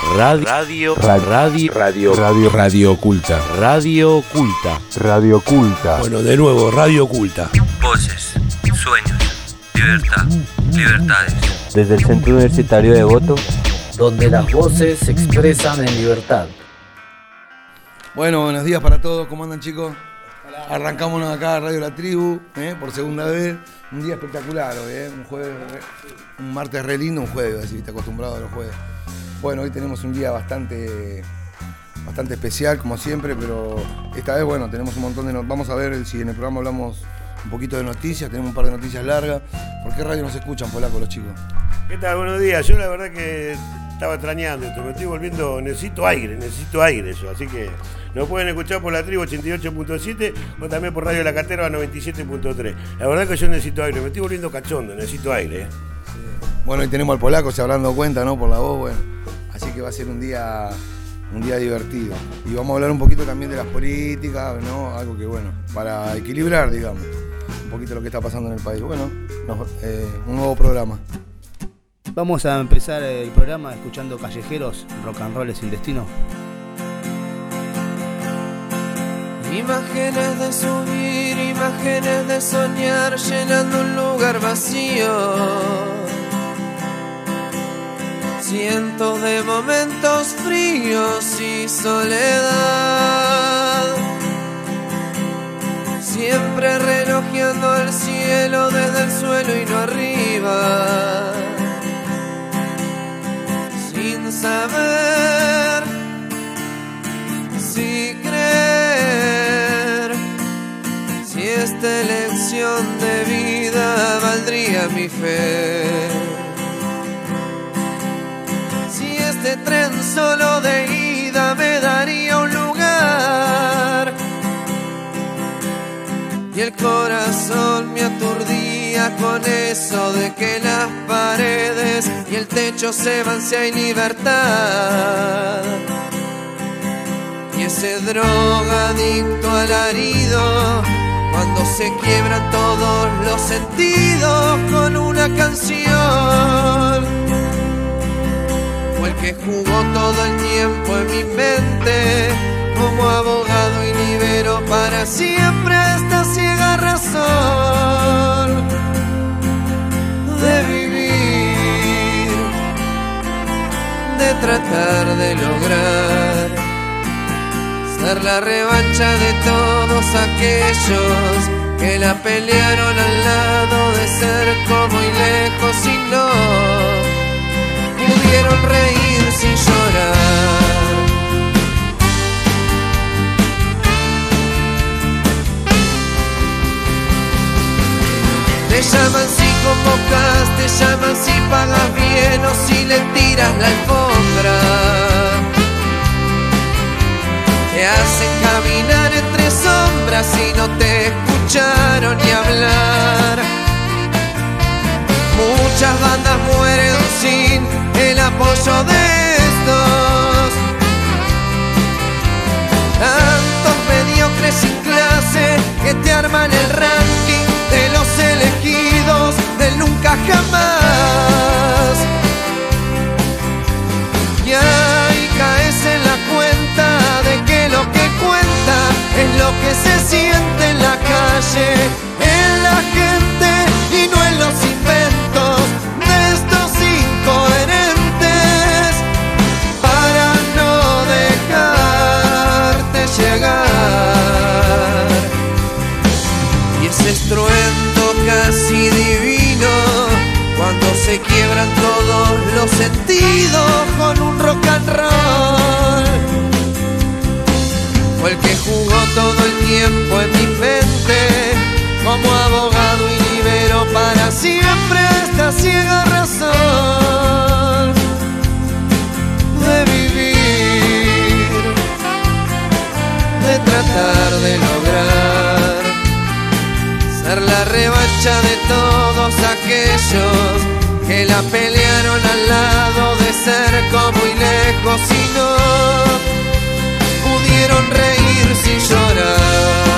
Radio, radio, radio, radio, radio, radio oculta. Radio oculta. Radio oculta. Bueno, de nuevo, radio oculta. Voces, sueños, libertad, libertades. Desde el Centro Universitario de Voto, donde las voces se expresan en libertad. Bueno, buenos días para todos. ¿Cómo andan, chicos? Arrancamos acá Radio La Tribu, ¿eh? por segunda vez. Un día espectacular hoy, ¿eh? un jueves, un martes re lindo, un jueves, así está acostumbrado a los jueves. Bueno, hoy tenemos un día bastante, bastante especial, como siempre, pero esta vez, bueno, tenemos un montón de... Vamos a ver si en el programa hablamos un poquito de noticias, tenemos un par de noticias largas. ¿Por qué radio nos escuchan, polaco, los chicos? ¿Qué tal? Buenos días. Yo la verdad que estaba extrañando esto, me estoy volviendo, necesito aire, necesito aire yo, así que nos pueden escuchar por la tribu 88.7 o también por Radio La Caterva 97.3. La verdad que yo necesito aire, me estoy volviendo cachondo, necesito aire. ¿eh? Bueno, hoy tenemos al polaco, se habrán dado cuenta, ¿no? Por la voz, bueno. Así que va a ser un día, un día divertido. Y vamos a hablar un poquito también de las políticas, ¿no? Algo que, bueno, para equilibrar, digamos, un poquito lo que está pasando en el país. Bueno, eh, un nuevo programa. Vamos a empezar el programa escuchando Callejeros, Rock and Roll es el destino. Imágenes de subir, imágenes de soñar, llenando un lugar vacío. Cientos de momentos fríos y soledad. Siempre relojeando el cielo desde el suelo y no arriba. Sin saber si creer, si esta elección de vida valdría mi fe. Este tren solo de ida me daría un lugar. Y el corazón me aturdía con eso de que las paredes y el techo se van si hay libertad. Y ese drogadicto alarido, cuando se quiebran todos los sentidos con una canción que jugó todo el tiempo en mi mente como abogado y libero para siempre esta ciega razón de vivir, de tratar de lograr ser la revancha de todos aquellos que la pelearon al lado de ser como y lejos y no pudieron reír sin llorar. Te llaman si convocas, te llaman si pagas bien o si le tiras la alfombra. Te hacen caminar entre sombras y no te escucharon ni hablar Muchas bandas mueren sin el apoyo de estos. Tantos mediocres sin clase que te arman el ranking de los elegidos del nunca jamás. Y ahí caes en la cuenta de que lo que cuenta es lo que se siente en la calle, en la gente y no en los se quiebran todos los sentidos con un rock and roll. Fue el que jugó todo el tiempo en mi mente como abogado y libero para siempre esta ciega razón de vivir, de tratar de lograr ser la revancha de todos aquellos que la pelearon al lado de cerco muy lejos y no pudieron reír sin llorar.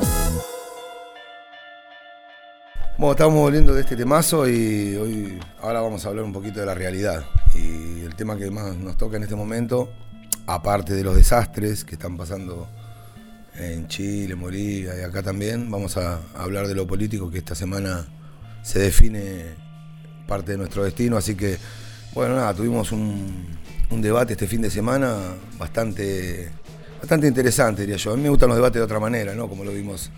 Estamos volviendo de este temazo y hoy, ahora vamos a hablar un poquito de la realidad. Y el tema que más nos toca en este momento, aparte de los desastres que están pasando en Chile, en Bolivia y acá también, vamos a hablar de lo político que esta semana se define parte de nuestro destino. Así que, bueno, nada, tuvimos un, un debate este fin de semana bastante, bastante interesante, diría yo. A mí me gustan los debates de otra manera, ¿no? Como lo vimos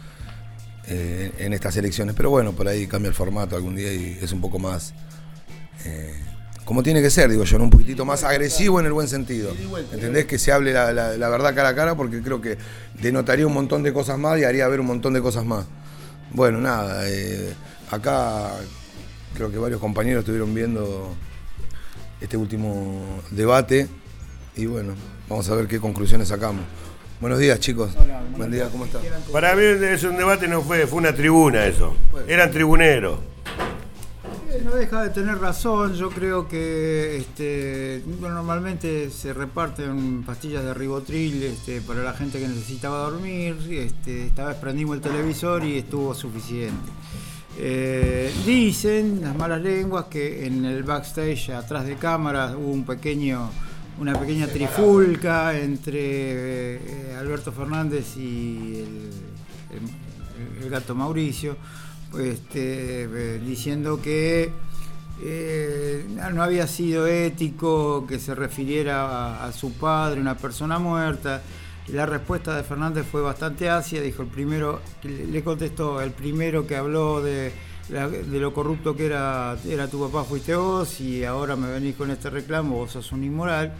eh, en estas elecciones. Pero bueno, por ahí cambia el formato algún día y es un poco más. eh, como tiene que ser, digo yo, ¿no? un poquitito más agresivo en el buen sentido. ¿Entendés? Que se hable la, la- la verdad cara a cara porque creo que denotaría un montón de cosas más y haría ver un montón de cosas más. Bueno, nada, eh, acá creo que varios compañeros estuvieron viendo este último debate y bueno, vamos a ver qué conclusiones sacamos. Buenos días chicos. Buen día, ¿cómo están? Para mí es un debate, no fue, fue una tribuna eso. Eran tribuneros. No deja de tener razón, yo creo que este, bueno, normalmente se reparten pastillas de ribotril este, para la gente que necesitaba dormir, este, esta vez prendimos el televisor y estuvo suficiente. Eh, dicen las malas lenguas que en el backstage atrás de cámaras hubo un pequeño, una pequeña trifulca entre eh, Alberto Fernández y el, gato Mauricio, este, eh, diciendo que eh, no había sido ético que se refiriera a, a su padre, una persona muerta. La respuesta de Fernández fue bastante ácida, dijo el primero, le contestó, el primero que habló de, la- de lo corrupto que era, era tu papá fuiste vos y ahora me venís con este reclamo, vos sos un inmoral.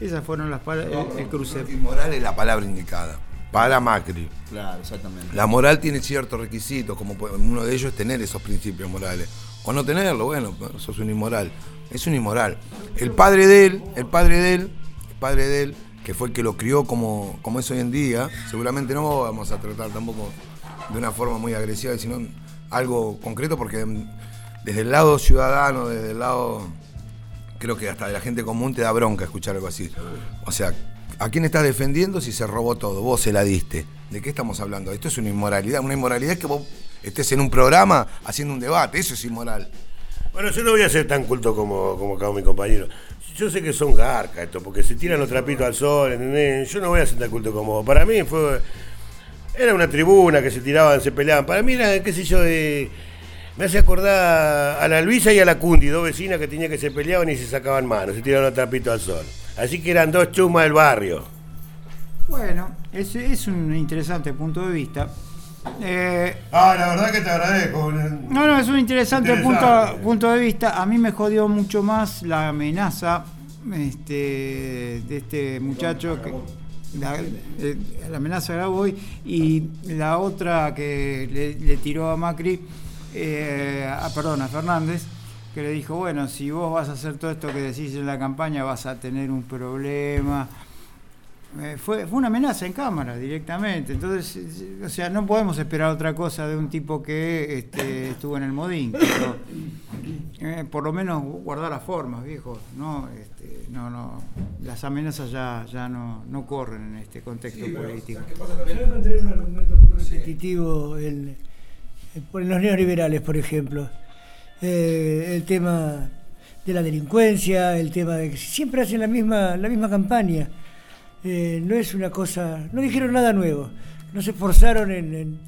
Esas fueron las pala- el, el cruce. Inmoral es la palabra indicada. Para Macri. Claro, exactamente. La moral tiene ciertos requisitos, como uno de ellos es tener esos principios morales. O no tenerlo, bueno, sos un inmoral. Es un inmoral. El padre de él, el padre de él, el padre de él, que fue el que lo crió como, como es hoy en día, seguramente no vamos a tratar tampoco de una forma muy agresiva, sino algo concreto, porque desde el lado ciudadano, desde el lado creo que hasta de la gente común te da bronca escuchar algo así. O sea, ¿a quién estás defendiendo si se robó todo? Vos se la diste. ¿De qué estamos hablando? Esto es una inmoralidad. Una inmoralidad que vos estés en un programa haciendo un debate. Eso es inmoral. Bueno, yo no voy a ser tan culto como, como acá mi compañero. Yo sé que son garcas esto, porque se tiran los trapitos al sol. Yo no voy a ser tan culto como vos. Para mí fue. Era una tribuna que se tiraban, se peleaban. Para mí era, qué sé yo, de. Me hace acordar a la Luisa y a la Cundi, dos vecinas que tenían que se peleaban y se sacaban manos, se tiraban los trapitos al sol. Así que eran dos chumas del barrio. Bueno, ese es un interesante punto de vista. Eh, Ah, la verdad que te agradezco. No, no, es un interesante, Interesante. Punto, punto de vista. A mí me jodió mucho más la amenaza este, de este muchacho, que, la, eh, la amenaza de Graboy y la otra que le, le tiró a Macri, eh, a- perdón, a Fernández, que le dijo, bueno, si vos vas a hacer todo esto que decís en la campaña vas a tener un problema. Eh, fue, fue una amenaza en cámara directamente. Entonces, eh, o sea, no podemos esperar otra cosa de un tipo que este, estuvo en el modín. pero, eh, por lo menos guardar las formas, viejo. No, este, no, no. Las amenazas ya, ya no, no corren en este contexto político. Yo encontré un argumento muy repetitivo en, en los neoliberales, por ejemplo. Eh, el tema de la delincuencia, el tema de que siempre hacen la misma, la misma campaña. Eh, no es una cosa, no dijeron nada nuevo, no se esforzaron en, en-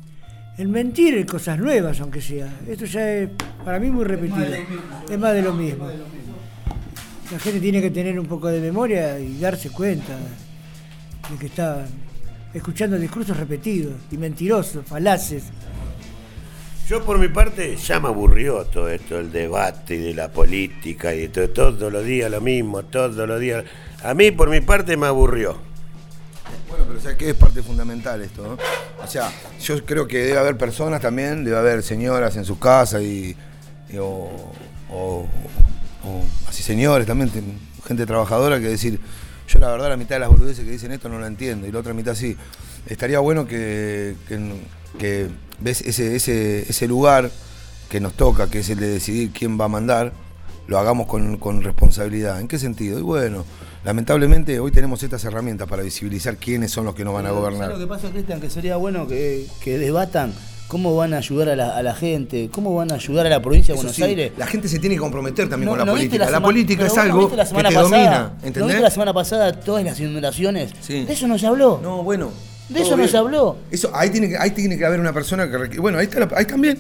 en mentir en cosas nuevas, aunque sea. Esto ya es para mí muy repetido. Es más de lo mismo. La gente tiene que tener un poco de memoria y darse cuenta de que está escuchando discursos repetidos y mentirosos, falaces. Yo por mi parte ya me aburrió todo esto, el debate y de la política y de todo, todos los días lo mismo, todos los días. A mí por mi parte me aburrió. Bueno, pero o sea, que es parte fundamental esto, ¿no? O sea, yo creo que debe haber personas también, debe haber señoras en sus casas y, o, o así señores también, gente trabajadora, que decir, yo la verdad la mitad de las boludeces que dicen esto no la entiendo, y la otra mitad sí. Estaría bueno que, que, que ves ese, ese, ese lugar que nos toca, que es el de decidir quién va a mandar, lo hagamos con, con responsabilidad. ¿En qué sentido? Y bueno, lamentablemente hoy tenemos estas herramientas para visibilizar quiénes son los que nos van a ¿Sabes gobernar. lo que pasa, Cristian? Que sería bueno que, que debatan cómo van a ayudar a la, a la gente, cómo van a ayudar a la provincia de Buenos sí, Aires. La gente se tiene que comprometer también No- con la no política. La, política es no algo la que te pasada- domina, ¿No ¿entendés? viste la semana pasada todas las inundaciones? Sí. De eso no se habló. No, bueno. De eso no se habló. Eso, ahí tiene que, ahí tiene que haber una persona que bueno, ahí está ahí también.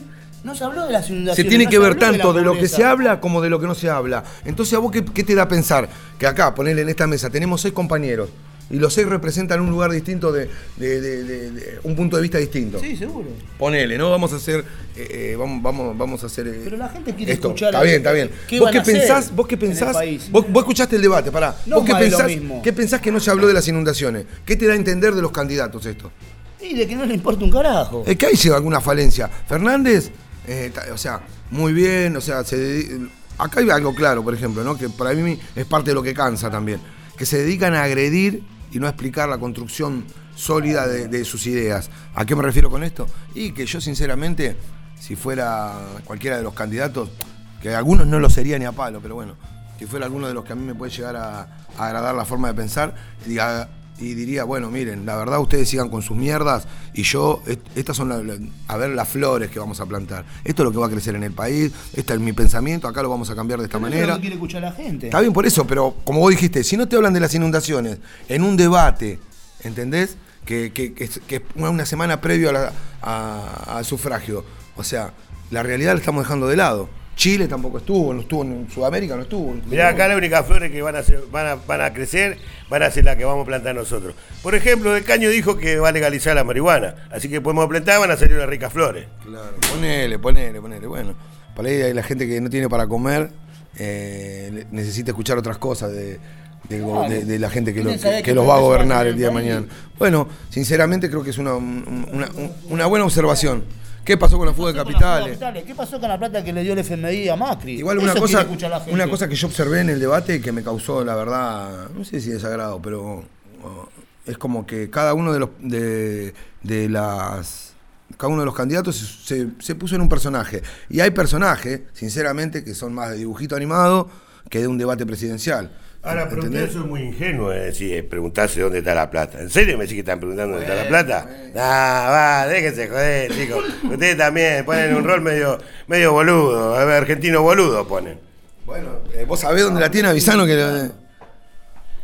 No se habló de las Se inundaciones. tiene no que ver tanto de lo que se habla como de lo que no se habla. Entonces, ¿a vos qué, qué te da a pensar? Que acá, ponerle en esta mesa, tenemos seis compañeros y los seis representan un lugar distinto de, de- de- de- de- un punto de vista distinto. Sí, seguro. Ponele, ¿no? Vamos a hacer, eh, eh, vamos, vamos, vamos a hacer. eh, Pero la gente quiere esto. escuchar Está bien, está bien. qué ¿Vos qué pensás? ¿Vos qué pensás? Vos, vos escuchaste el debate, pará. No ¿Vos qué pensás, qué pensás que no se habló de las inundaciones? ¿Qué te da a entender de los candidatos esto? Y de que no le importa un carajo. Es que ahí llega alguna falencia. Fernández, eh, o sea, muy bien, o sea, acá hay algo claro, por ejemplo, ¿no? que para mí es parte de lo que cansa también, que se dedican a agredir y no a explicar la construcción sólida de, de sus ideas. ¿A qué me refiero con esto? Y que yo sinceramente, si fuera cualquiera de los candidatos, que algunos no lo sería ni a palo, pero bueno, si fuera alguno de los que a mí me puede llegar a, a agradar la forma de pensar, diga, y diría, bueno, miren, la verdad ustedes sigan con sus mierdas y yo, est- estas son, la- la- a ver, las flores que vamos a plantar. Esto es lo que va a crecer en el país, este es mi pensamiento, acá lo vamos a cambiar de esta Pero eso es manera. lo que quiere escuchar la gente. Está bien por eso, pero como vos dijiste, si no te hablan de las inundaciones en un debate, ¿entendés? Que, que- que es, que es una semana previo a la- a- al sufragio. O sea, la realidad la estamos dejando de lado. Chile tampoco estuvo, no estuvo en Sudamérica, no estuvo. Mirá, acá las únicas flores que van a, ser- van, a, van a crecer van a ser las que vamos a plantar nosotros. Por ejemplo, el caño dijo que va a legalizar la marihuana, así que podemos plantar, van a salir unas ricas flores. Claro, ponele, ponele, ponele. Bueno, por ahí hay la gente que no tiene para comer, eh, necesita escuchar otras cosas de, de go- Claro. de- de la gente que, lo- que los va a gobernar el día de mañana. Bueno, sinceramente creo que es una, un- una, una buena observación. ¿Qué pasó con la fuga de ¿Qué pasó con la capitales? capitales? ¿Qué pasó con la plata que le dio el FMI a Macri? Igual una Eso cosa, una cosa que yo observé en el debate que me causó, la verdad, no sé si desagrado, pero es como que cada uno de los de, de las cada uno de los candidatos se, se puso en un personaje. Y hay personajes, sinceramente, que son más de dibujito animado que de un debate presidencial. Ahora, pero ¿Entendés? ustedes son muy ingenuos es decir, eh, preguntarse dónde está la plata. ¿En serio me decís que están preguntando dónde está la plata? Ah, va, déjense joder, chicos. Ustedes también ponen un rol medio, medio boludo, a ver, argentino boludo ponen. Bueno, eh, vos sabés dónde la tiene Avisano que la-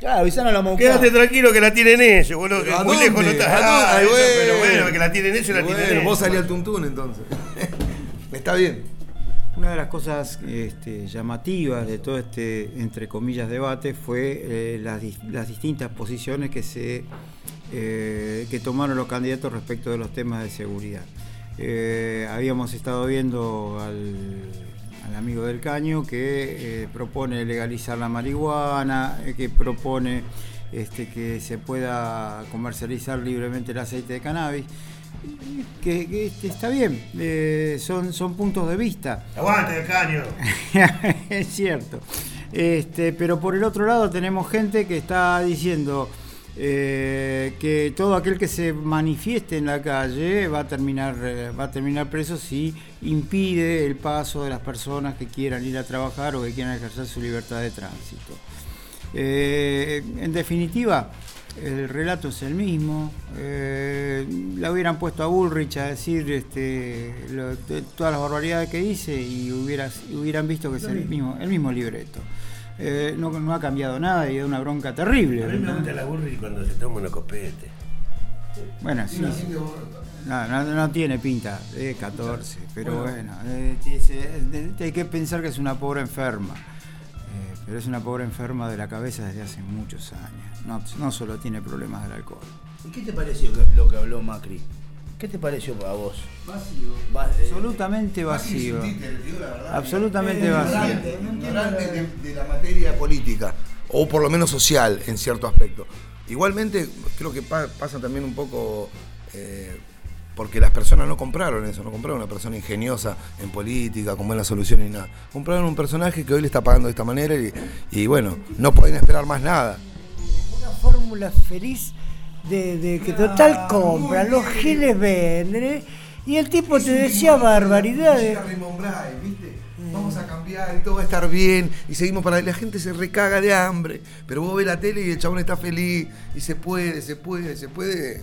Claro, avisaron a la Moucá. Quédate tranquilo que la tienen ellos, boludo. que ¿A muy dónde? lejos no está. ¿A dónde? Ah, Ay, eso, bueno. pero bueno, que la tienen ellos, la Bueno, tienen ellos. vos salí al tuntún entonces. Está bien. Una de las cosas este, llamativas de todo este, entre comillas, debate fue eh, las, dis- las distintas posiciones que, se, eh, que tomaron los candidatos respecto de los temas de seguridad. Eh, habíamos estado viendo al, amigo del Caño que propone legalizar la marihuana, que propone este, que se pueda comercializar libremente el aceite de cannabis que, que, este, está bien, eh, son, son puntos de vista. Aguante el caño. es cierto. Este, pero por el otro lado tenemos gente que está diciendo eh, que todo aquel que se manifieste en la calle va a terminar eh, va a terminar preso si impide el paso de las personas que quieran ir a trabajar o que quieran ejercer su libertad de tránsito. Eh, en definitiva, el relato es el mismo. Eh, la hubieran puesto a Bullrich a decir este, lo- de- todas las barbaridades que dice y hubieras, hubieran visto que es el mismo, el mismo libreto. Eh, no, no ha cambiado nada y da una bronca terrible. A mí me gusta la burri cuando se toma unos copetes. Bueno, sí. No, no, no tiene pinta, es 14, pero bueno, eh, hay que pensar que es una pobre enferma. Pero es una pobre enferma de la cabeza desde hace muchos años. No, no solo tiene problemas del alcohol. ¿Y qué te pareció lo que habló Macri? ¿Qué te pareció a vos? Vacío. Va- eh, Absolutamente vacío. Absolutamente vacío. ignorante de, de la materia política, o por lo menos social en cierto aspecto. Igualmente, creo que pa- pasa también un poco, eh, porque las personas no compraron eso, no compraron una persona ingeniosa en política, con buenas soluciones y nada. Compraron un personaje que hoy le está pagando de esta manera y, y bueno, no pueden esperar más nada. Una fórmula feliz de, de que total compran, los giles venden, ¿eh? y el tipo te decía barbaridades. Vamos a cambiar y todo va a estar bien y seguimos para la gente se recaga de hambre, pero vos ves la tele y el chabón está feliz y se puede, se puede, se puede.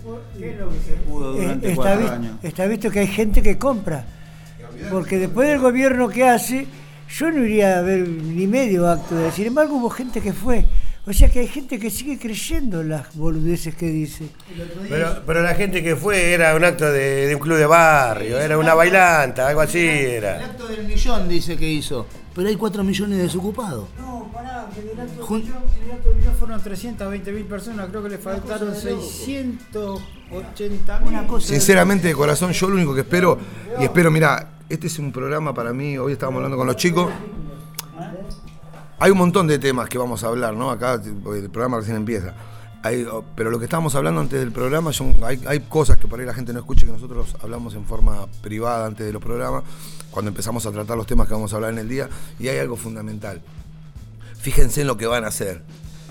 Eh, está, vi- está visto que hay gente que compra. Porque después del gobierno que hace, yo no iría a ver ni medio acto de Sin embargo, hubo gente que fue. O sea que hay gente que sigue creyendo las boludeces que dice. Pero, pero la gente que fue era un acto de, de un club de barrio, era una bailanta, algo así El era. acto del millón dice que hizo. Pero hay 4 millones de desocupados. No, pará, que del acto del millón- el acto del millón fueron 320 mil personas, creo que le faltaron 680 mil. Sinceramente, de corazón, yo lo único que espero, y espero, mira, este es un programa para mí, hoy estábamos hablando con los chicos. Hay un montón de temas que vamos a hablar, ¿no? Acá el programa recién empieza. Oh, pero lo que estábamos hablando antes del programa, son, hay, hay cosas que por ahí la gente no escucha, que nosotros hablamos en forma privada antes de los programas, cuando empezamos a tratar los temas que vamos a hablar en el día, y hay algo fundamental. Fíjense en lo que van a hacer.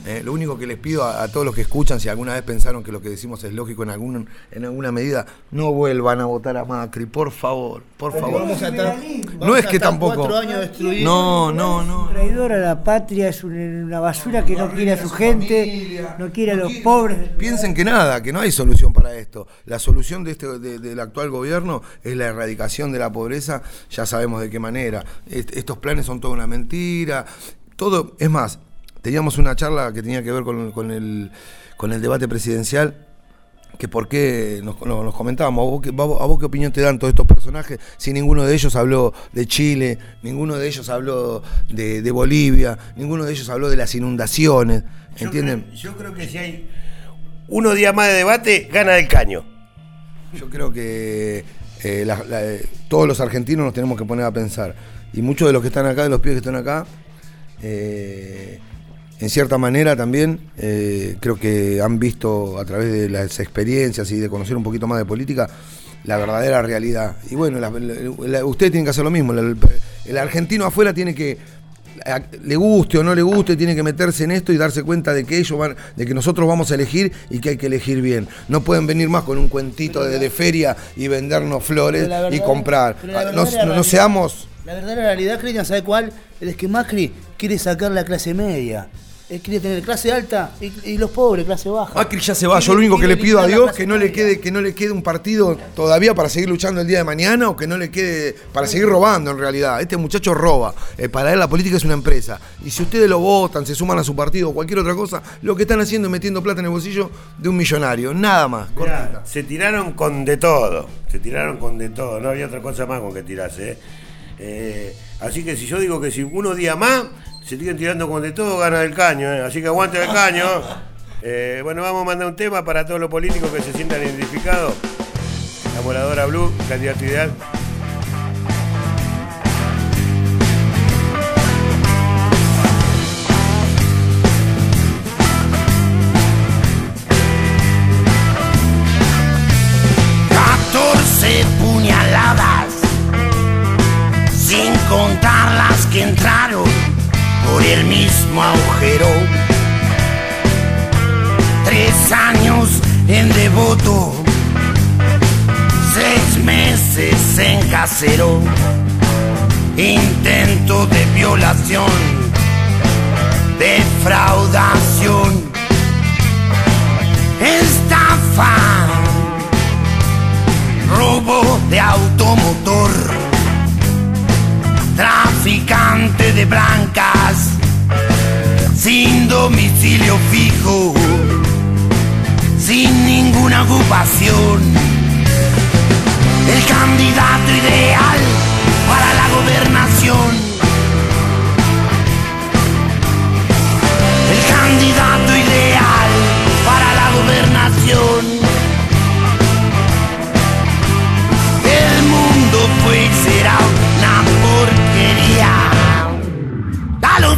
¿Eh? Lo único que les pido a, a todos los que escuchan, si alguna vez pensaron que lo que decimos es lógico en, algún, en alguna medida, no vuelvan a votar a Macri, por favor, por favor. Vamos a estar- no es a que tampoco. años. No, no, no. Traidor a la patria, es un- una basura que no quiere a su gente, no quiere a los pobres. Piensen que nada, que no hay solución para esto. La solución de este, de- del actual gobierno es la erradicación de la pobreza, ya sabemos de qué manera. Est- estos planes son toda una mentira. Todo, es más, teníamos una charla que tenía que ver con, con el, con el debate presidencial. Que por qué nos, comentábamos, ¿a vos, qué, a vos- a vos qué opinión te dan todos estos personajes si ninguno de ellos habló de Chile, ninguno de ellos habló de, de Bolivia, ninguno de ellos habló de las inundaciones, Yo ¿entienden? creo- Yo creo que si hay uno día más de debate, gana el caño. Yo creo que eh, la- la- eh, todos los argentinos nos tenemos que poner a pensar. Y muchos de los que están acá, de los pibes que están acá, eh, en cierta manera también eh, creo que han visto a través de las experiencias y de conocer un poquito más de política la verdadera realidad. Y bueno, la- la- la- ustedes tienen que hacer lo mismo. El, argentino afuera tiene que le guste o no le guste, tiene que meterse en esto y darse cuenta de que ellos van, de que nosotros vamos a elegir y que hay que elegir bien. No pueden venir más con un cuentito de, de feria y vendernos flores y comprar. Ah, No, no- seamos. La verdadera realidad, Cristian, ¿sabe cuál? Es que Macri quiere sacar la clase media. Él quiere tener clase alta y, y los pobres, clase baja. Macri ya se va. Yo lo único que le pido a Dios que no le quede, que no le quede un partido todavía para seguir luchando el día de mañana o que no le quede para seguir robando en realidad. Este muchacho roba. Eh, para él la política es una empresa. Y si ustedes lo votan, se suman a su partido o cualquier otra cosa, lo que están haciendo es metiendo plata en el bolsillo de un millonario. Nada más. Mirá, se tiraron con de todo, se tiraron con de todo, no había otra cosa más con que tirarse. ¿eh? Eh, así que si yo digo que si unos días más se siguen tirando con de todo, gana el caño, ¿eh? así que aguante el caño. Eh, bueno, vamos a mandar un tema para todos los políticos que se sientan identificados. La voladora Blue, candidato ideal. Puñaladas, sin contar las que entraron por el mismo agujero. Tres años en devoto, seis meses en casero, intento de violación, defraudación, estafa robo de automotor, traficante de blancas, sin domicilio fijo, sin ninguna ocupación. El candidato ideal para la gobernación. El candidato ideal para la gobernación. Porquería. Ya lo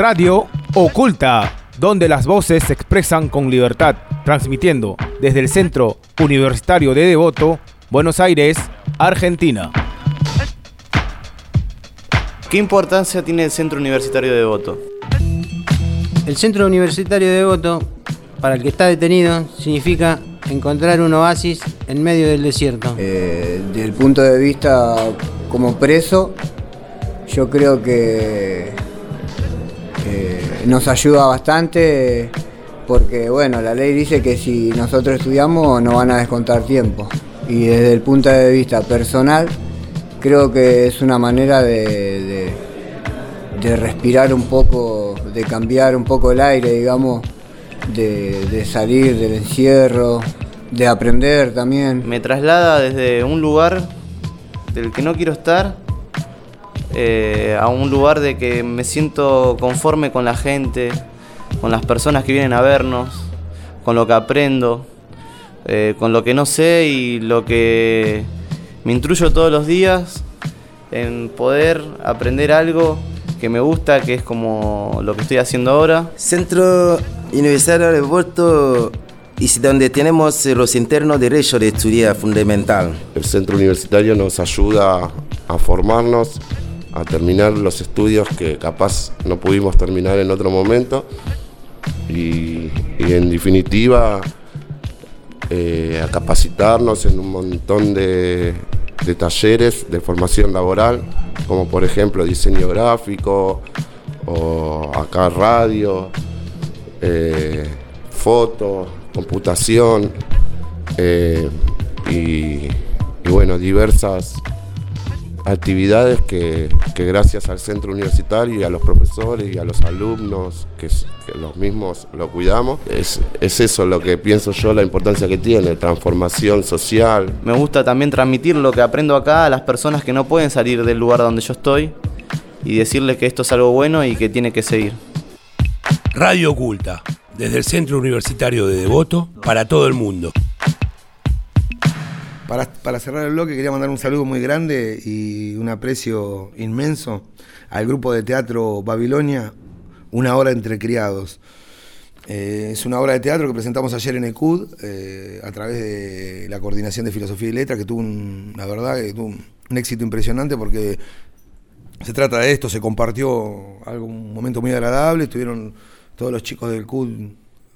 Radio Oculta, donde las voces se expresan con libertad, transmitiendo desde el Centro Universitario de Devoto, Buenos Aires, Argentina. ¿Qué importancia tiene el Centro Universitario de Devoto? El Centro Universitario de Devoto, para el que está detenido, significa encontrar un oasis en medio del desierto. Eh, desde el punto de vista como preso, yo creo que nos ayuda bastante porque, bueno, la ley dice que si nosotros estudiamos nos van a descontar tiempo. Y desde el punto de vista personal, creo que es una manera de, de- respirar un poco, de cambiar un poco el aire, digamos, de salir del encierro, de aprender también. Me traslada desde un lugar del que no quiero estar eh, a un lugar de que me siento conforme con la gente, con las personas que vienen a vernos, con lo que aprendo, eh, con lo que no sé y lo que me instruyo todos los días en poder aprender algo que me gusta, que es como lo que estoy haciendo ahora. Centro Universitario de Puerto y donde tenemos eh, los internos derechos de estudiar fundamental. El centro universitario nos ayuda a formarnos, a terminar los estudios que capaz no pudimos terminar en otro momento. Y, en definitiva eh, a capacitarnos en un montón de, de talleres de formación laboral, como por ejemplo diseño gráfico o acá radio, eh, foto, computación eh, y, y bueno, diversas actividades que, que gracias al centro universitario y a los profesores y a los alumnos, que los mismos lo cuidamos, es, es eso lo que pienso yo, la importancia que tiene, transformación social. Me gusta también transmitir lo que aprendo acá a las personas que no pueden salir del lugar donde yo estoy y decirles que esto es algo bueno y que tiene que seguir. Radio Oculta, desde el Centro Universitario de Devoto para todo el mundo. Para, cerrar el bloque quería mandar un saludo muy grande y un aprecio inmenso al grupo de teatro Babilonia, Una hora entre criados. Eh, es una obra de teatro que presentamos ayer en ECUD eh, a través de la Coordinación de Filosofía y Letras, que tuvo un, la verdad que tuvo un, un éxito impresionante porque se trata de esto, se compartió algo, un momento muy agradable, estuvieron todos los chicos del CUD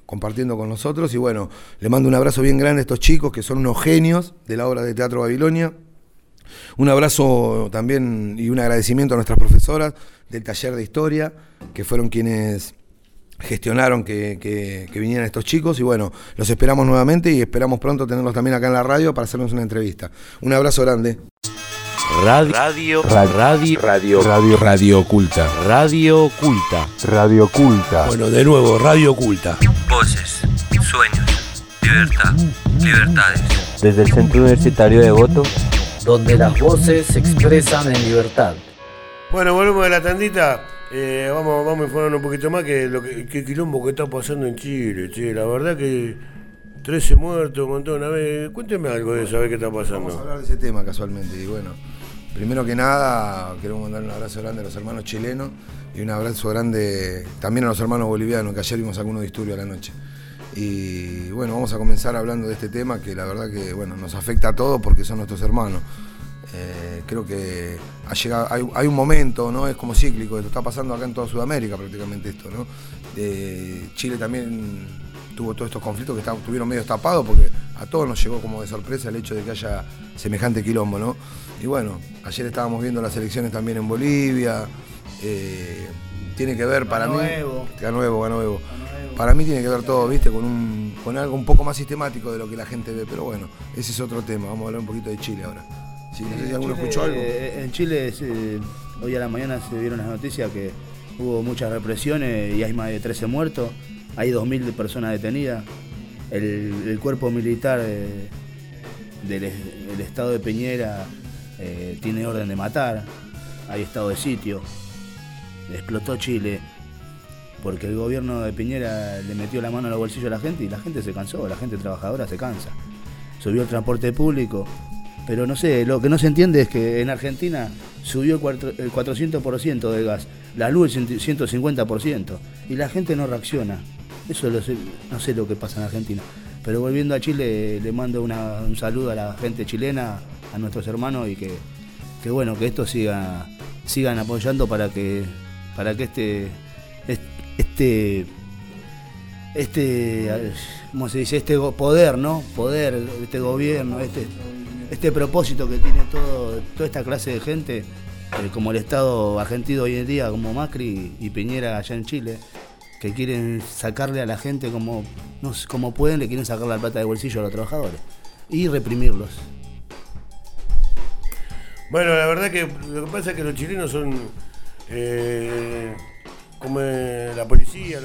compartiendo con nosotros y bueno, le mando un abrazo bien grande a estos chicos que son unos genios de la obra de Teatro Babilonia. Un abrazo también y un agradecimiento a nuestras profesoras del taller de historia, que fueron quienes gestionaron que, que- que vinieran estos chicos y bueno, los esperamos nuevamente y esperamos pronto tenerlos también acá en la radio para hacernos una entrevista. Un abrazo grande. Radio, radio, radio, radio, radio, radio oculta, radio oculta, radio oculta. Bueno, de nuevo, Radio Oculta. Voces, sueños, libertad, libertades. Desde el Centro Universitario de Devoto, donde las voces se expresan en libertad. Bueno, volvemos de la tandita. Eh, vamos, vamos a informar un poquito más que lo que, que quilombo que está pasando en Chile, che. La verdad que 13 muertos, un montón. A ver, cuénteme algo de eso, a ver qué está pasando. Vamos a hablar de ese tema casualmente y bueno. Primero que nada, queremos mandar un abrazo grande a los hermanos chilenos y un abrazo grande también a los hermanos bolivianos, que ayer vimos algunos disturbios a la noche. Y bueno, vamos a comenzar hablando de este tema que la verdad que bueno, nos afecta a todos porque son nuestros hermanos. Eh, creo que ha llegado, hay, un momento, ¿no? Es como cíclico, esto está pasando acá en toda Sudamérica prácticamente esto, ¿no? Chile también tuvo todos estos conflictos que estuvieron medio tapados porque a todos nos llegó como de sorpresa el hecho de que haya semejante quilombo, ¿no? Y bueno, ayer estábamos viendo las elecciones también en Bolivia. eh, tiene que ver para mí. Evo. Ganó Evo, ganó Evo. Para mí tiene que ver todo, viste, con un, con algo un poco más sistemático de lo que la gente ve, pero bueno, ese es otro tema. Vamos a hablar un poquito de Chile ahora. Sí, no sé si alguno Chile, escuchó algo. eh, En Chile, se- hoy a la mañana se vieron las noticias que hubo muchas represiones y hay más de 13 muertos, hay 2.000 personas detenidas. El, el cuerpo militar eh, del, es- del estado de Peñera eh, tiene orden de matar, hay estado de sitio. Explotó Chile porque el gobierno de Piñera le metió la mano en los bolsillos a la gente y la gente se cansó, la gente trabajadora se cansa. Subió el transporte público, pero no sé, lo que no se entiende es que en Argentina subió el cuatro- el 400% del gas, la luz el 150% y la gente no reacciona. Eso no sé lo que pasa en Argentina. Pero volviendo a Chile, le mando una- un saludo a la gente chilena, a nuestros hermanos y que, que bueno, que esto siga, sigan apoyando para que, para que este, este, este, ¿cómo se dice? Este poder, ¿no? Poder, este gobierno, este, este propósito que tiene todo, toda esta clase de gente, eh, como el Estado argentino hoy en día, como Macri y Piñera allá en Chile, que quieren sacarle a la gente como, no como pueden, le quieren sacar la plata de bolsillo a los trabajadores y reprimirlos. Bueno, la verdad que lo que pasa es que los chilenos son eh, como la policía,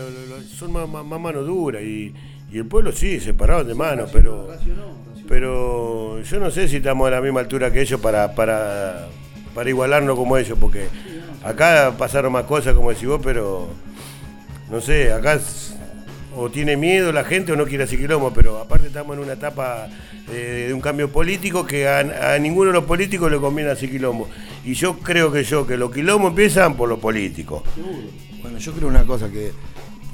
son más, mano dura y, y el pueblo sí, separados de mano, pero, pero yo no sé si estamos a la misma altura que ellos para, para, para igualarnos como ellos, porque acá pasaron más cosas como decís vos, pero no sé, acá o tiene miedo la gente o no quiere hacer quilombo, pero aparte estamos en una etapa eh, de un cambio político que a, ninguno de los políticos le conviene hacer quilombo. Y yo creo que yo, que los quilombos empiezan por los políticos. Bueno, yo creo una cosa, que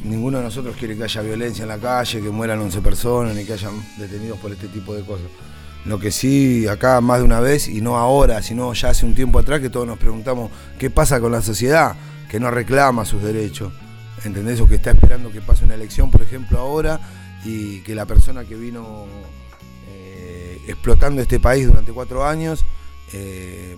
ninguno de nosotros quiere que haya violencia en la calle, que mueran 11 personas, ni que hayan detenidos por este tipo de cosas. Lo que sí, acá más de una vez, y no ahora, sino ya hace un tiempo atrás, que todos nos preguntamos qué pasa con la sociedad, que no reclama sus derechos. ¿Entendés? O que está esperando que pase una elección, por ejemplo, ahora, y que la persona que vino eh, explotando este país durante cuatro años, eh,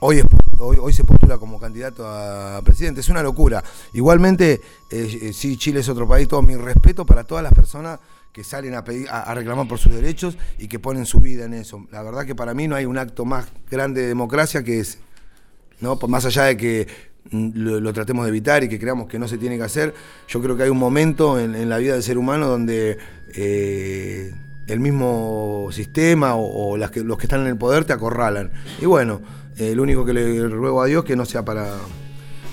hoy, hoy, se postula como candidato a presidente. Es una locura. Igualmente, eh, sí, Chile es otro país, todo mi respeto para todas las personas que salen a, pedir, a, reclamar por sus derechos y que ponen su vida en eso. La verdad que para mí no hay un acto más grande de democracia que ese. ¿no? Más allá de que lo, lo tratemos de evitar y que creamos que no se tiene que hacer, yo creo que hay un momento en, en la vida del ser humano donde eh, el mismo sistema o, o las que, los que están en el poder te acorralan. Y bueno, eh, lo único que le ruego a Dios que no sea para,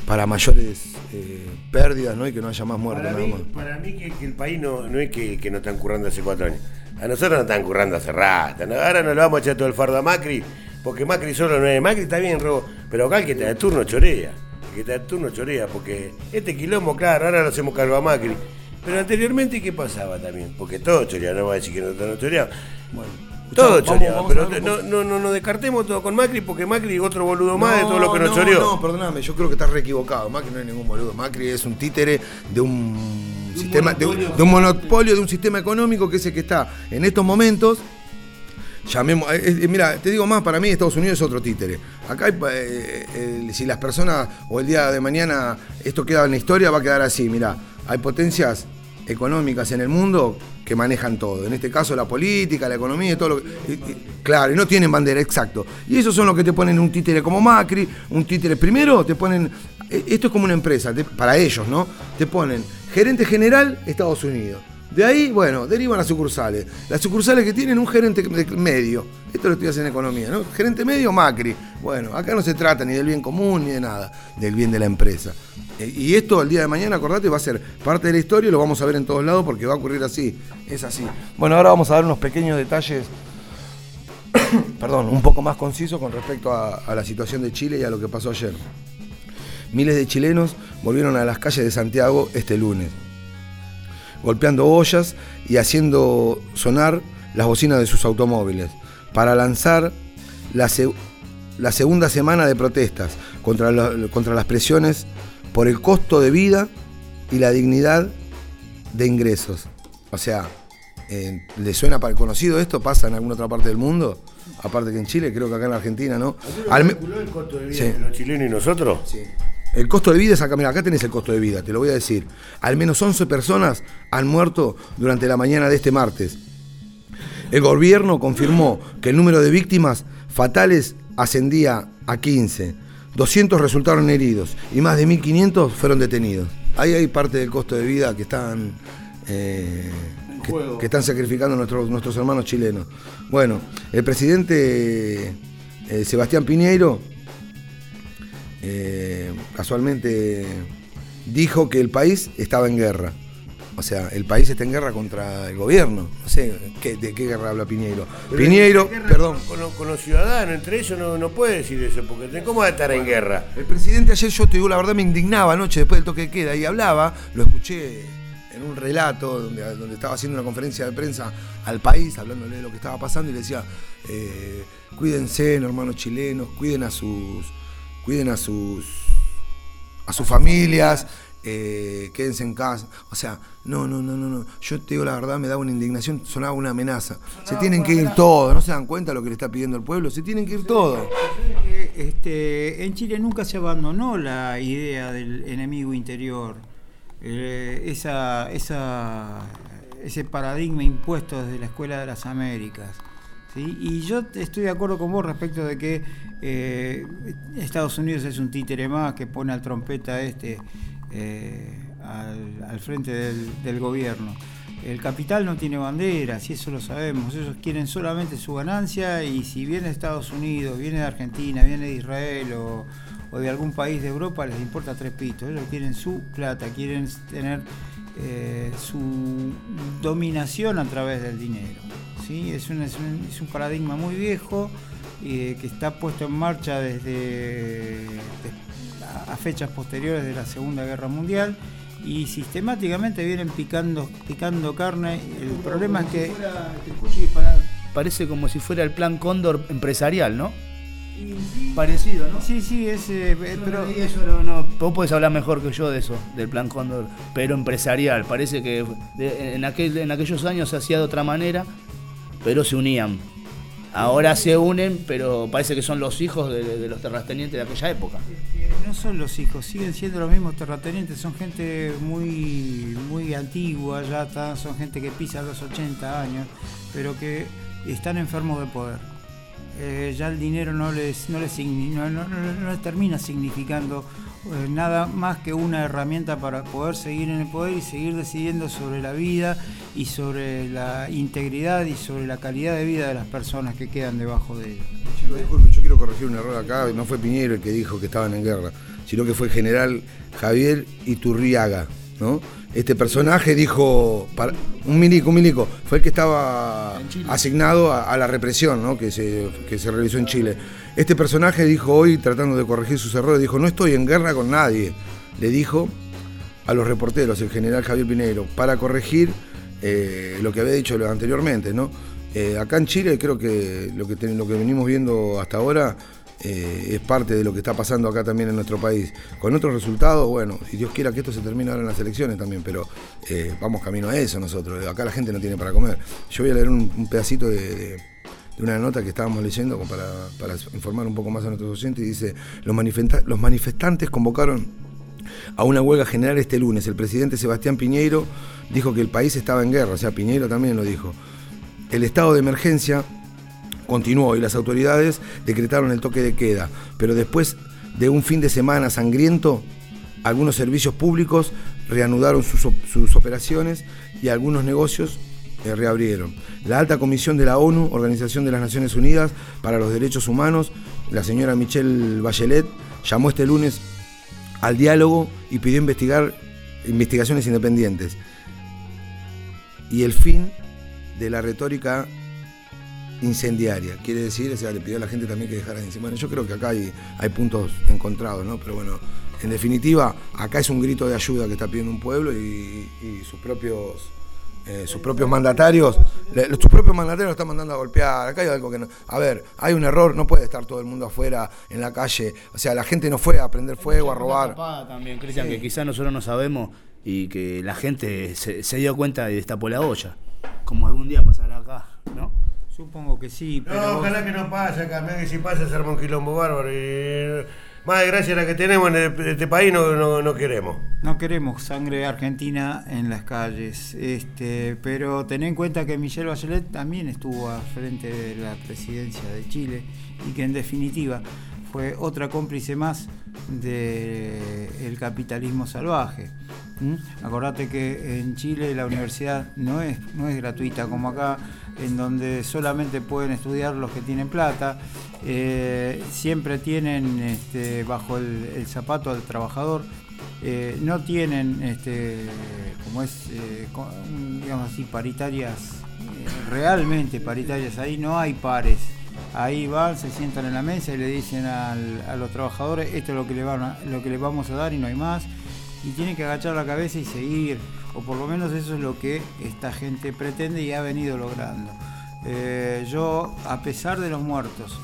para mayores eh, pérdidas ¿no? y que no haya más muertos. Para mí, para mí que, que el país no, no es que, que nos están currando hace cuatro años. A nosotros nos están currando hace rato. ¿no? Ahora nos lo vamos a echar todo el fardo a Macri, porque Macri solo no es. Macri está bien, robo, pero acá el que está de turno chorea. Que está de turno chorea, porque este quilombo, claro, ahora lo hacemos cargo a Macri. Pero anteriormente, ¿qué pasaba también? Porque todo choreaba, no va a decir que nosotros no choreamos. todo vamos- choreaba, pero no, no, no, no descartemos todo con Macri, porque Macri es otro boludo más de todo lo que nos no, choreó. No, perdóname, yo creo que estás re equivocado. Macri no es ningún boludo. Macri es un títere de un, sistema, de, un- monopolio. de un monopolio, de un sistema económico que es el que está en estos momentos. Llamemos, eh, eh, mira, te digo más, para mí Estados Unidos es otro títere. Acá, eh, si las personas o el día de mañana esto queda en la historia, va a quedar así. Mira, hay potencias económicas en el mundo que manejan todo. En este caso la política, la economía y todo lo que... claro, y no tienen bandera, exacto. Y esos son los que te ponen un títere como Macri, un títere... Primero te ponen... Esto es como una empresa, para ellos, ¿no? Te ponen gerente general Estados Unidos. De ahí, bueno, derivan las sucursales. Las sucursales que tienen un gerente medio. Esto lo estudias en economía, ¿no? Gerente medio, Macri. Bueno, acá no se trata ni del bien común ni de nada, del bien de la empresa. Eh, Y esto el día de mañana, acordate, va a ser parte de la historia y lo vamos a ver en todos lados porque va a ocurrir así. Es así. Bueno, ahora vamos a dar unos pequeños detalles perdón, un poco más conciso con respecto a la situación de Chile y a lo que pasó ayer. Miles de chilenos volvieron a las calles de Santiago este lunes, golpeando ollas y haciendo sonar las bocinas de sus automóviles, para lanzar la, se- la segunda semana de protestas contra, la- contra las presiones por el costo de vida y la dignidad de ingresos. O sea, eh, ¿le suena para conocido esto? ¿Pasa en alguna otra parte del mundo? Aparte que en Chile, creo que acá en Argentina, ¿no? Al me- ¿Calculó el costo de vida Sí. de los chilenos y nosotros? Sí. El costo de vida es acá, mira, acá tenés el costo de vida, te lo voy a decir. Al menos 11 personas han muerto durante la mañana de este martes. El gobierno confirmó que el número de víctimas fatales ascendía a 15. 200 resultaron heridos y más de 1.500 fueron detenidos. Ahí hay parte del costo de vida que están, eh, que, que están sacrificando nuestros, nuestros hermanos chilenos. Bueno, el presidente eh, Sebastián Piñeiro eh, casualmente dijo que el país estaba en guerra. O sea, el país está en guerra contra el gobierno. No sé ¿qué- de qué guerra habla Piñeiro. Pero Piñeiro, perdón. Con, los- con los ciudadanos, entre ellos no, no puede decir eso, porque ¿cómo va a estar en guerra? El presidente ayer, yo te digo la verdad, me indignaba anoche después del toque de queda y hablaba, lo escuché en un relato donde, donde estaba haciendo una conferencia de prensa al país, hablándole de lo que estaba pasando y le decía, eh, cuídense, hermanos chilenos, cuiden a sus, cuiden a sus, a sus familias, eh, quédense en casa. O sea, no, no, no, no, no. Yo te digo la verdad, me daba una indignación, sonaba una amenaza. Se tienen que ir todos, ¿no se dan cuenta de lo que le está pidiendo el pueblo? Se tienen que ir todos. Este, en Chile nunca se abandonó la idea del enemigo interior, Eh, esa, esa, ese paradigma impuesto desde la Escuela de las Américas. ¿Sí? Y yo estoy de acuerdo con vos respecto de que eh, Estados Unidos es un títere más que pone al trompeta este eh, al, frente del, gobierno. El capital no tiene banderas, y eso lo sabemos. Ellos quieren solamente su ganancia y si viene de Estados Unidos, viene de Argentina, viene de Israel o, o de algún país de Europa, les importa tres pitos. Ellos quieren su plata, quieren tener eh, su dominación a través del dinero. ¿Sí? Es, un, es, un, es un paradigma muy viejo eh, que está puesto en marcha desde, de- a fechas posteriores de la Segunda Guerra Mundial y sistemáticamente vienen picando, picando carne. El problema es que Parece como si fuera el plan Cóndor empresarial, ¿no? Parecido, ¿no? Sí, sí, es. eh, pero eso no, no, vos podés hablar mejor que yo de eso, del plan Cóndor, pero empresarial. Parece que de- en, aquel, en aquellos años se hacía de otra manera, pero se unían. Ahora se unen, pero parece que son los hijos de, los terratenientes de aquella época. No son los hijos, siguen siendo los mismos terratenientes, son gente muy, muy antigua, ya está, son gente que pisa los 80 años, pero que están enfermos de poder. Eh, ya el dinero no les, no les termina significando eh, nada más que una herramienta para poder seguir en el poder y seguir decidiendo sobre la vida y sobre la integridad y sobre la calidad de vida de las personas que quedan debajo de. Chicos, disculpen, yo quiero corregir un error acá. No fue Piñero el que dijo que estaban en guerra, sino que fue el general Javier Iturriaga, ¿no? Este personaje dijo, para- un milico, un milico, fue el que estaba asignado a, a la represión ¿no? que, se, que se realizó en Chile. Este personaje dijo hoy, tratando de corregir sus errores, dijo, no estoy en guerra con nadie. Le dijo a los reporteros, el general Javier Pineiro, para corregir eh, lo que había dicho anteriormente, ¿no? Eh, acá en Chile creo que lo que, venimos viendo hasta ahora eh, es parte de lo que está pasando acá también en nuestro país. Con otros resultados, bueno, y Dios quiera que esto se termine ahora en las elecciones también, pero vamos camino a eso nosotros. Acá la gente no tiene para comer. Yo voy a leer un, pedacito de, una nota que estábamos leyendo para, informar un poco más a nuestros oyentes y dice, los manifestantes convocaron a una huelga general este lunes. El presidente Sebastián Piñeiro dijo que el país estaba en guerra, o sea, Piñeiro también lo dijo. El estado de emergencia continuó y las autoridades decretaron el toque de queda, pero después de un fin de semana sangriento, algunos servicios públicos reanudaron sus, op- sus operaciones y algunos negocios eh, reabrieron. La alta comisión de la ONU, Organización de las Naciones Unidas para los Derechos Humanos, la señora Michelle Bachelet, llamó este lunes al diálogo y pidió investigar investigaciones independientes. Y el fin de la retórica incendiaria. Quiere decir, o sea, le pidió a la gente también que dejara de incendiar. Bueno, yo creo que acá hay, hay puntos encontrados, ¿no? Pero bueno, en definitiva, acá es un grito de ayuda que está pidiendo un pueblo y sus propios eh, sus propios mandatarios, le- sus propios mandatarios lo están mandando a golpear. Acá hay algo que no. A ver, hay un error, no puede estar todo el mundo afuera en la calle. O sea, la gente no fue a prender fuego, a robar. también, Cristian, Sí. que quizás nosotros no sabemos y que la gente se, se dio cuenta y destapó la olla. Como algún día pasará acá, ¿no? Supongo que sí, pero. No, ojalá que no pase acá, mirá que si pasa se arma un quilombo bárbaro y más desgracia la que tenemos en este país no, no, no queremos. No queremos sangre argentina en las calles, este, pero ten en cuenta que Michelle Bachelet también estuvo al frente de la presidencia de Chile y que en definitiva fue otra cómplice más del capitalismo salvaje. ¿m? Acordate que en Chile la universidad no es, no es gratuita como acá, en donde solamente pueden estudiar los que tienen plata, eh, siempre tienen este, bajo el, zapato al trabajador, eh, no tienen, este, como es, eh, digamos así, paritarias, realmente paritarias, ahí no hay pares. Ahí van, se sientan en la mesa y le dicen a los trabajadores, esto es lo que, le van lo que les vamos a dar y no hay más. Y tienen que agachar la cabeza y seguir, o por lo menos eso es lo que esta gente pretende y ha venido logrando. Eh, yo, a pesar de los muertos,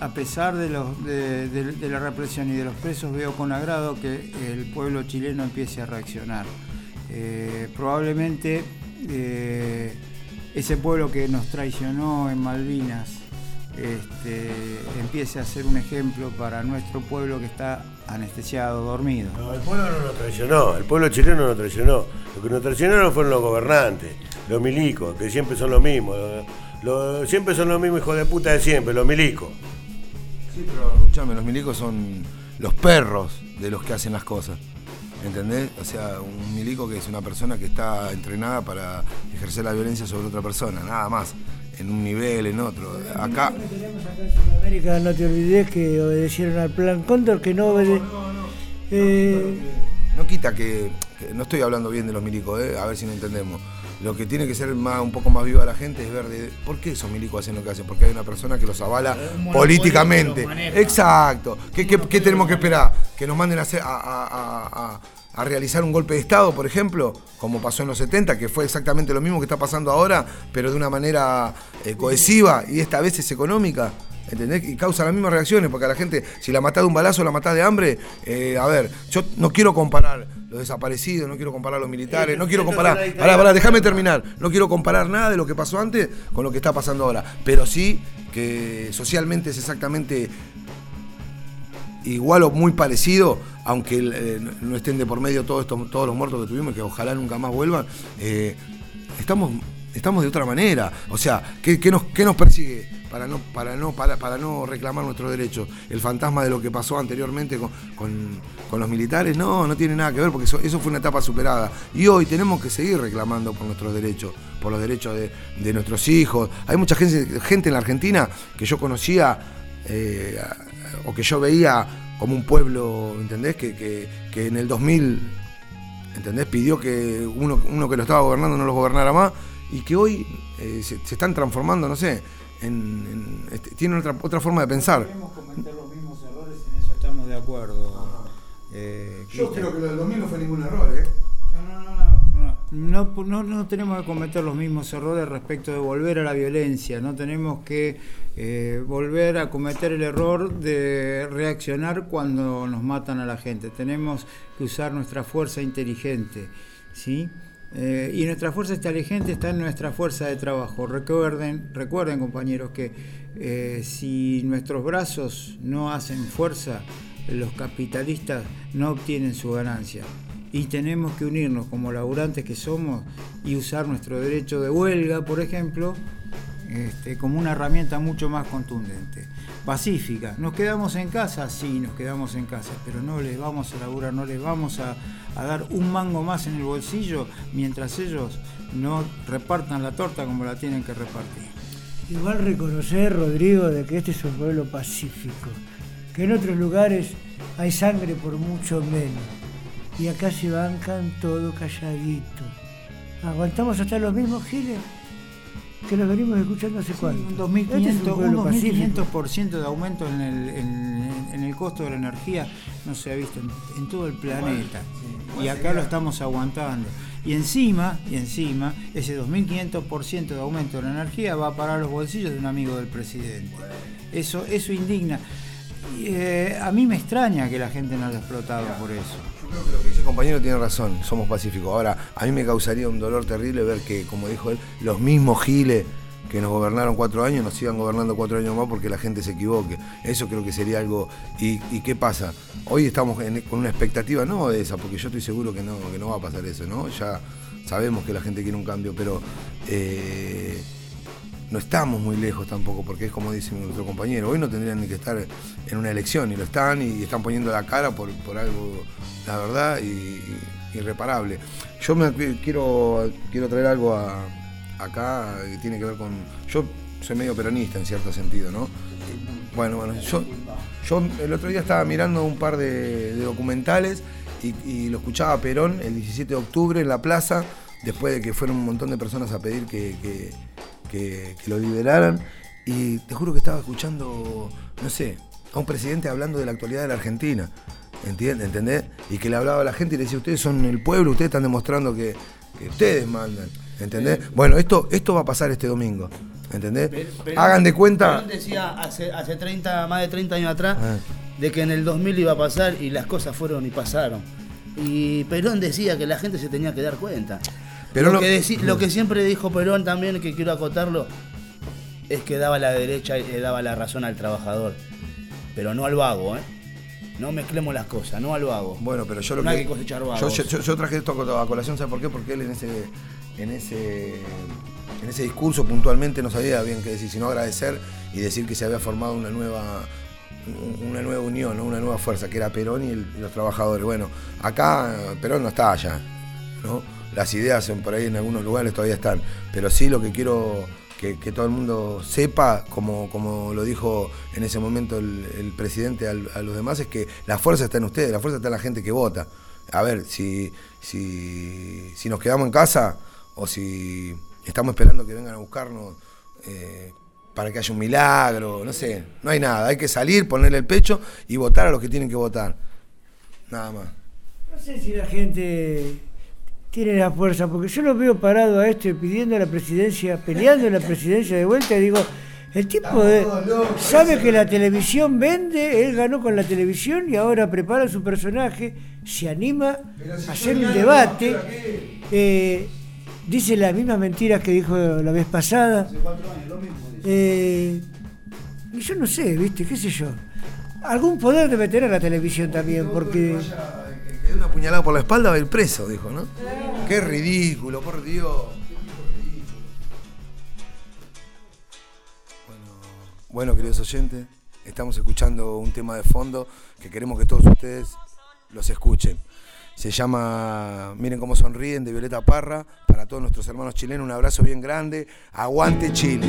a pesar de, la represión y de los presos, veo con agrado que el pueblo chileno empiece a reaccionar. Eh, probablemente eh, ese pueblo que nos traicionó en Malvinas este, empiece a ser un ejemplo para nuestro pueblo que está anestesiado, dormido. No, el pueblo no nos traicionó, el pueblo chileno no nos traicionó. Lo que nos traicionaron fueron los gobernantes, los milicos, que siempre son los mismos. Los- siempre son los mismos hijos de puta de siempre, los milicos. Sí, pero escuchame, los milicos son los perros de los que hacen las cosas. ¿Entendés? O sea, un milico que es una persona que está entrenada para ejercer la violencia sobre otra persona, nada más. En un nivel, en otro. Acá. América, no te olvides que obedecieron al plan Cóndor, que no obedecieron. No quita que, que no estoy hablando bien de los milicos, ¿eh? a ver si no entendemos. Lo que tiene que ser más, un poco más viva la gente es ver de por qué esos milicos hacen lo que hacen, porque hay una persona que los avala políticamente. que los. Exacto. ¿Qué, qué- qué tenemos que esperar? ¿Que nos manden a, hacer- a- a- a- a- realizar un golpe de Estado, por ejemplo, como pasó en los 70, que fue exactamente lo mismo que está pasando ahora, pero de una manera eh, cohesiva y esta vez es económica? ¿Entendés? Y causa las mismas reacciones, porque a la gente, si la matás de un balazo, la matás de hambre. eh, a ver, yo no quiero comparar los desaparecidos, no quiero comparar los militares, no quiero comparar. Pará, pará, déjame terminar. No quiero comparar nada de lo que pasó antes con lo que está pasando ahora. Pero sí que socialmente es exactamente igual o muy parecido, aunque eh, no estén de por medio todos, estos, todos los muertos que tuvimos, que ojalá nunca más vuelvan. eh, estamos, estamos de otra manera. O sea, ¿qué, qué nos, qué nos persigue? Para no, para, no, para, para no reclamar nuestros derechos. El fantasma de lo que pasó anteriormente con, con- con los militares, no, no tiene nada que ver, porque eso, eso fue una etapa superada. Y hoy tenemos que seguir reclamando por nuestros derechos, por los derechos de, de nuestros hijos. Hay mucha gente, gente en la Argentina que yo conocía eh, o que yo veía como un pueblo, ¿entendés? Que, que- que en el 2000, ¿entendés? Pidió que uno, uno que lo estaba gobernando no los gobernara más y que hoy eh, se, se están transformando, no sé, en, en- este, tienen otra, otra forma de pensar. Queremos cometer los mismos errores, en eso estamos de acuerdo. eh, Cristian. lo del 2000 no fue ningún error, ¿eh? No, no, no tenemos que cometer los mismos errores respecto de volver a la violencia, no tenemos que eh, volver a cometer el error de reaccionar cuando nos matan a la gente, tenemos que usar nuestra fuerza inteligente, ¿sí? Eh, y nuestra fuerza inteligente está en nuestra fuerza de trabajo. Recuerden, recuerden compañeros, que eh, si nuestros brazos no hacen fuerza, los capitalistas no obtienen su ganancia y tenemos que unirnos como laburantes que somos y usar nuestro derecho de huelga, por ejemplo, este, como una herramienta mucho más contundente. Pacífica. ¿Nos quedamos en casa? Sí, nos quedamos en casa, pero no les vamos a laburar, no les vamos a, a dar un mango más en el bolsillo mientras ellos no repartan la torta como la tienen que repartir. Igual reconocer, Rodrigo, de que este es un pueblo pacífico, que en otros lugares hay sangre por mucho menos, y acá se bancan todo calladito. ¿Aguantamos hasta los mismos giles? Que lo venimos escuchando hace cuánto. Un 2500%, Este es un pueblo un pacífico. 2500% de aumento en el, en- en el costo de la energía no se ha visto en, en todo el planeta. Y acá lo estamos aguantando. Y encima, y encima, ese 2500% de aumento de la energía va a parar los bolsillos de un amigo del presidente. Eso, eso indigna. Y, eh, a mí me extraña que la gente no haya explotado por eso. Lo que el compañero tiene razón, somos pacíficos. Ahora, a mí me causaría un dolor terrible ver que, como dijo él, los mismos giles que nos gobernaron cuatro años nos sigan gobernando cuatro años más porque la gente se equivoque. Eso creo que sería algo. ¿Y, qué pasa? Hoy estamos con una expectativa, no de esa, porque yo estoy seguro que no, que no va a pasar eso, ¿no? Ya sabemos que la gente quiere un cambio, pero. eh, no estamos muy lejos tampoco, porque es como dice nuestro compañero, hoy no tendrían ni que estar en una elección, y lo están, y están poniendo la cara por, por algo, la verdad, y, irreparable. Yo me quiero, quiero traer algo a- acá que tiene que ver con... Yo soy medio peronista en cierto sentido, ¿no? Bueno, bueno, yo, yo el otro día estaba mirando un par de, documentales y, lo escuchaba Perón el 17 de octubre en la plaza, después de que fueron un montón de personas a pedir que- que- que lo liberaran. Y te juro que estaba escuchando, no sé, a un presidente hablando de la actualidad de la Argentina. ¿Entiendes? ¿Entendés? Y que le hablaba a la gente y le decía, ustedes son el pueblo, ustedes están demostrando que, que ustedes mandan. ¿Entendés? Bueno, esto, esto va a pasar este domingo. ¿Entendés? Hagan de cuenta. Perón decía hace, hace 30, más de 30 años atrás Ah. de que en el 2000 iba a pasar y las cosas fueron y pasaron. Y Perón decía que la gente se tenía que dar cuenta. Pero lo, que lo que siempre dijo Perón también, que quiero acotarlo, es que daba la derecha y le daba la razón al trabajador. Pero no al vago, ¿eh? No mezclemos las cosas, no al vago. Bueno, pero yo lo no que. hay que cosechar vagos. yo- yo- yo traje esto a colación, ¿sabes por qué? Porque él en ese, en ese, en ese discurso puntualmente no sabía bien qué decir, sino agradecer y decir que se había formado una nueva un- una nueva unión, ¿no? una nueva fuerza, que era Perón y, el- y los trabajadores. Bueno, acá eh, Perón no está allá, ¿no? Las ideas en- por ahí en algunos lugares todavía están, pero sí lo que quiero que, todo el mundo sepa, como, como lo dijo en ese momento el, presidente a los demás, es que la fuerza está en ustedes, la fuerza está en la gente que vota. A ver, si, si, si nos quedamos en casa o si estamos esperando que vengan a buscarnos eh, para que haya un milagro, no sé, no hay nada, hay que salir, ponerle el pecho y votar a los que tienen que votar. Nada más. No sé si la gente tiene la fuerza, porque yo lo veo parado a este pidiendo la presidencia, peleando la presidencia de vuelta y digo, el tipo de- sabe que la televisión vende, él ganó con la televisión y ahora prepara su personaje, se anima a hacer un debate, eh, dice las mismas mentiras que dijo la vez pasada. Eh, y yo no sé, viste, qué sé yo. Algún poder debe tener la televisión también, porque... Que dé una puñalada por la espalda va a ir preso, dijo, ¿no? Qué ridículo, por Dios. Bueno, queridos oyentes, estamos escuchando un tema de fondo que queremos que todos ustedes los escuchen. Se llama Miren cómo sonríen de Violeta Parra. Para todos nuestros hermanos chilenos, un abrazo bien grande. Aguante Chile.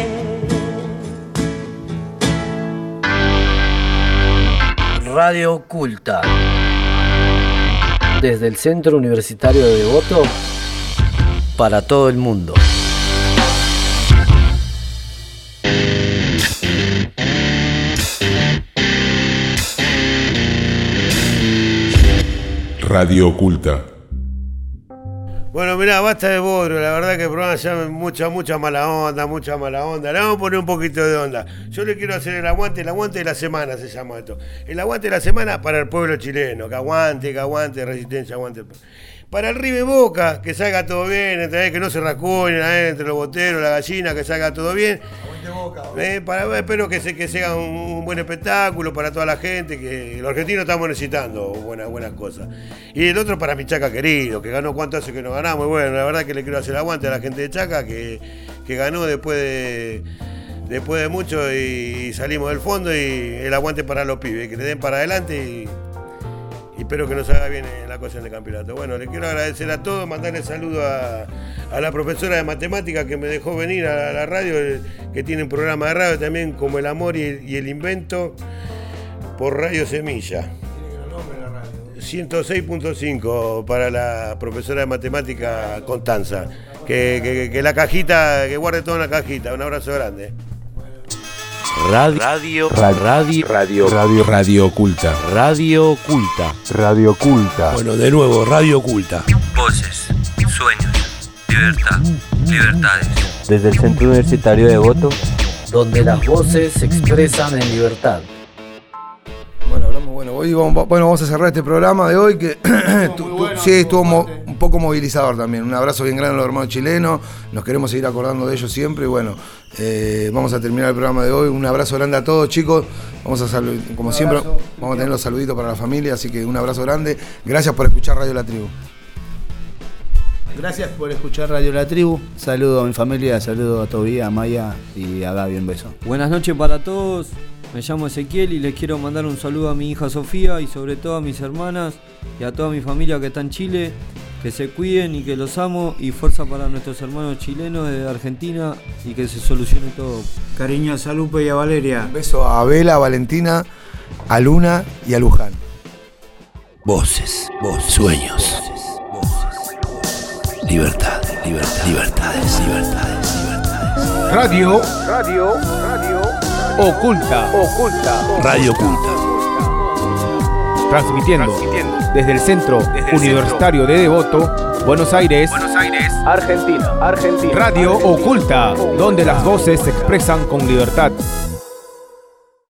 Radio Oculta. Desde el Centro Universitario de Devoto para todo el mundo. Radio Oculta. Bueno, mirá, basta de bodrio, la verdad que el programa ya mucha, mucha mala onda, mucha mala onda. Le vamos a poner un poquito de onda. Yo le quiero hacer el aguante, el aguante de la semana se llama esto. El aguante de la semana para el pueblo chileno, que aguante, que aguante, resistencia, aguante. Para el Ribe Boca, que salga todo bien, que no se rascuñen entre los boteros, la gallina, que salga todo bien. Eh, para, espero que, se, que sea un, buen espectáculo para toda la gente, que los argentinos estamos necesitando buenas, buenas cosas. Y el otro para mi Chaca querido, que ganó cuánto hace que no ganamos. Y bueno, la verdad que le quiero hacer aguante a la gente de Chaca, que, que ganó después de, después de mucho y salimos del fondo y el aguante para los pibes, que le den para adelante y espero que nos haga bien en la cosa del campeonato. Bueno, le quiero agradecer a todos, mandarle saludo a, a la profesora de matemática que me dejó venir a la radio, eh, que tiene un programa de radio también como El Amor y, el Invento por Radio Semilla. 106.5 para la profesora de matemática Constanza. Que la cajita, que guarde todo en la cajita. Un abrazo grande. Radio, radio, radio, radio, radio, radio oculta. Radio oculta. Radio oculta. Bueno, de nuevo, Radio Oculta. Voces, sueños, libertad, libertades. Desde el Centro Universitario de Devoto, donde las voces se expresan en libertad. Bueno, hablamos, bueno, hoy vamos, bueno, vamos a cerrar este programa de hoy que tu- tu- sí, estuvo mo- poco movilizador también. Un abrazo bien grande a los hermanos chilenos, nos queremos seguir acordando de ellos siempre y bueno, eh, vamos a terminar el programa de hoy. Un abrazo grande a todos chicos, vamos a salu- como siempre, vamos a tener los saluditos para la familia, así que un abrazo grande. Gracias por escuchar Radio La Tribu. Gracias por escuchar Radio La Tribu. Saludo a mi familia, saludo a Tobía, a Maya y a Gaby. Un beso. Buenas noches para todos. Me llamo Ezequiel y les quiero mandar un saludo a mi hija Sofía y sobre todo a mis hermanas y a toda mi familia que está en Chile. Que se cuiden y que los amo y fuerza para nuestros hermanos chilenos de Argentina y que se solucione todo. Cariños a Lupe y a Valeria. Un beso a Vela, a Valentina, a Luna y a Luján. Voces, voces, sueños. Libertad, libertad, libertades, libertades, libertades. Radio, radio, radio, oculta, oculta, Radio Oculta. Transmitiendo, desde el Centro Universitario de Devoto, Buenos Aires, Argentina, Argentina. Radio Oculta, donde las voces se expresan con libertad.